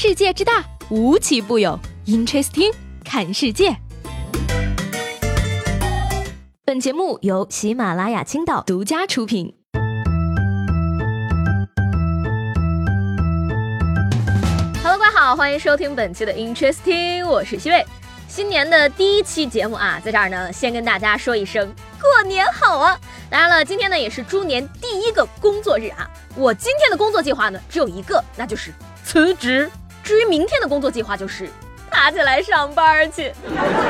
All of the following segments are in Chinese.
世界之大，无奇不有。Interesting，看世界。本节目由喜马拉雅青岛独家出品。Hello，各位好，欢迎收听本期的 Interesting，我是西贝。新年的第一期节目啊，在这儿呢，先跟大家说一声过年好啊！当然了，今天呢也是猪年第一个工作日啊。我今天的工作计划呢只有一个，那就是辞职。至于明天的工作计划，就是爬起来上班去。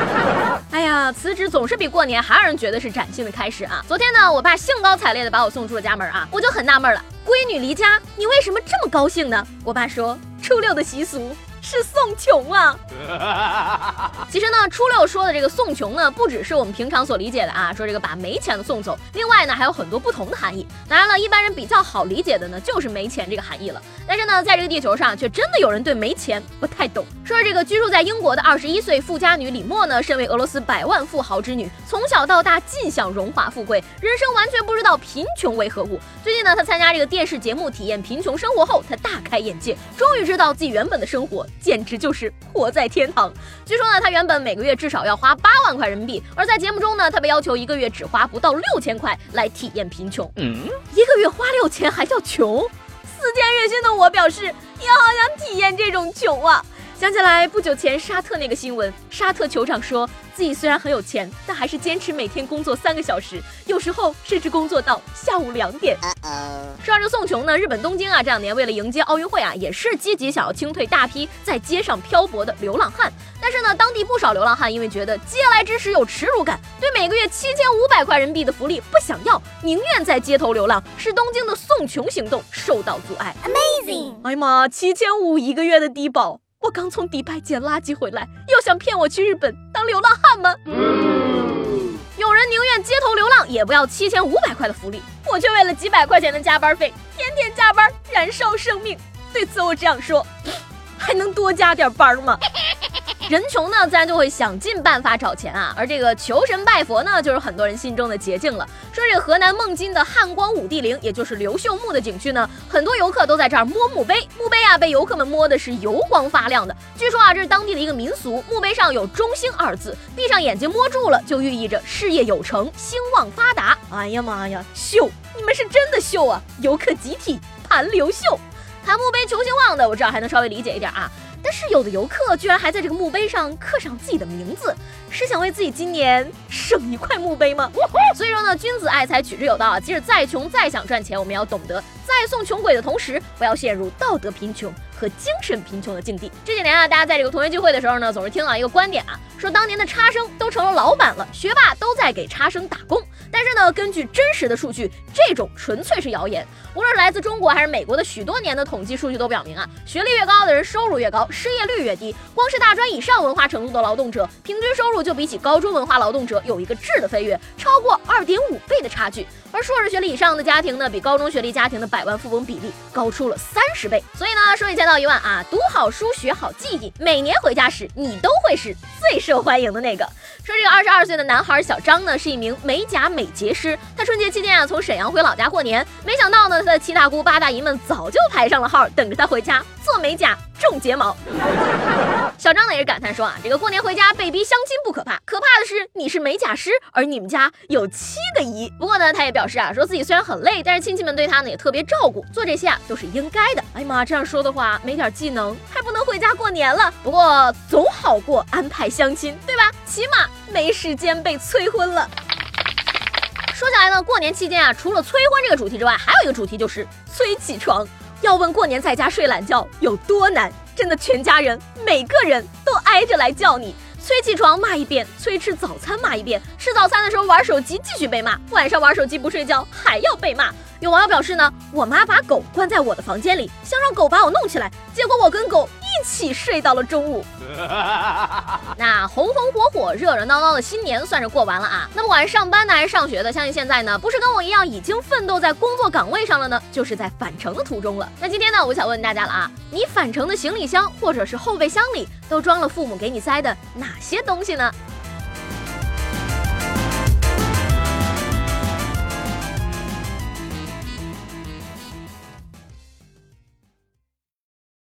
哎呀，辞职总是比过年还让人觉得是崭新的开始啊！昨天呢，我爸兴高采烈的把我送出了家门啊，我就很纳闷了，闺女离家，你为什么这么高兴呢？我爸说，初六的习俗。是送穷啊！其实呢，初六说的这个送穷呢，不只是我们平常所理解的啊，说这个把没钱的送走。另外呢，还有很多不同的含义。当然了，一般人比较好理解的呢，就是没钱这个含义了。但是呢，在这个地球上，却真的有人对没钱不太懂。说这个居住在英国的二十一岁富家女李默呢，身为俄罗斯百万富豪之女，从小到大尽享荣华富贵，人生完全不知道贫穷为何物。最近呢，她参加这个电视节目体验贫穷生活后，她大开眼界，终于知道自己原本的生活。简直就是活在天堂。据说呢，他原本每个月至少要花八万块人民币，而在节目中呢，他被要求一个月只花不到六千块来体验贫穷。嗯，一个月花六千还叫穷？四千月薪的我表示，也好想体验这种穷啊。想起来不久前沙特那个新闻，沙特酋长说自己虽然很有钱，但还是坚持每天工作三个小时，有时候甚至工作到下午两点。说到这个送穷呢，日本东京啊，这两年为了迎接奥运会啊，也是积极想要清退大批在街上漂泊的流浪汉。但是呢，当地不少流浪汉因为觉得嗟来之食有耻辱感，对每个月七千五百块人民币的福利不想要，宁愿在街头流浪，使东京的送穷行动受到阻碍。Amazing！哎呀妈，七千五一个月的低保。我刚从迪拜捡垃圾回来，又想骗我去日本当流浪汉吗？有人宁愿街头流浪，也不要七千五百块的福利，我却为了几百块钱的加班费，天天加班燃烧生命。对此我这样说，还能多加点班吗？人穷呢，自然就会想尽办法找钱啊。而这个求神拜佛呢，就是很多人心中的捷径了。说这个河南孟津的汉光武帝陵，也就是刘秀墓的景区呢，很多游客都在这儿摸墓碑。墓碑啊，被游客们摸的是油光发亮的。据说啊，这是当地的一个民俗，墓碑上有“中兴”二字，闭上眼睛摸住了，就寓意着事业有成、兴旺发达。哎呀妈呀，秀！你们是真的秀啊！游客集体盘刘秀，谈墓碑求兴旺的，我这儿还能稍微理解一点啊。但是有的游客居然还在这个墓碑上刻上自己的名字，是想为自己今年省一块墓碑吗？所以说呢，君子爱财，取之有道啊。即使再穷，再想赚钱，我们要懂得在送穷鬼的同时，不要陷入道德贫穷和精神贫穷的境地。这几年啊，大家在这个同学聚会的时候呢，总是听到一个观点啊，说当年的差生都成了老板了，学霸都在给差生打工。但是呢，根据真实的数据，这种纯粹是谣言。无论来自中国还是美国的许多年的统计数据都表明啊，学历越高的人收入越高，失业率越低。光是大专以上文化程度的劳动者，平均收入就比起高中文化劳动者有一个质的飞跃，超过二点五倍的差距。而硕士学历以上的家庭呢，比高中学历家庭的百万富翁比例高出了三十倍。所以呢，说一千道一万啊，读好书，学好技艺，每年回家时你都会是最受欢迎的那个。说这个二十二岁的男孩小张呢，是一名美甲美睫师。他春节期间啊，从沈阳回老家过年，没想到呢，他的七大姑八大姨们早就排上了号，等着他回家做美甲。种睫毛，小张呢也是感叹说啊，这个过年回家被逼相亲不可怕，可怕的是你是美甲师，而你们家有七个姨。不过呢，他也表示啊，说自己虽然很累，但是亲戚们对他呢也特别照顾，做这些啊都是应该的。哎呀妈，这样说的话，没点技能还不能回家过年了。不过总好过安排相亲，对吧？起码没时间被催婚了。说起来呢，过年期间啊，除了催婚这个主题之外，还有一个主题就是催起床。要问过年在家睡懒觉有多难，真的全家人每个人都挨着来叫你，催起床骂一遍，催吃早餐骂一遍，吃早餐的时候玩手机继续被骂，晚上玩手机不睡觉还要被骂。有网友表示呢，我妈把狗关在我的房间里，想让狗把我弄起来，结果我跟狗一起睡到了中午。那红红火火、热热闹闹的新年算是过完了啊。那不管是上班的还是上学的，相信现在呢，不是跟我一样已经奋斗在工作岗位上了呢，就是在返程的途中了。那今天呢，我想问大家了啊，你返程的行李箱或者是后备箱里都装了父母给你塞的哪些东西呢？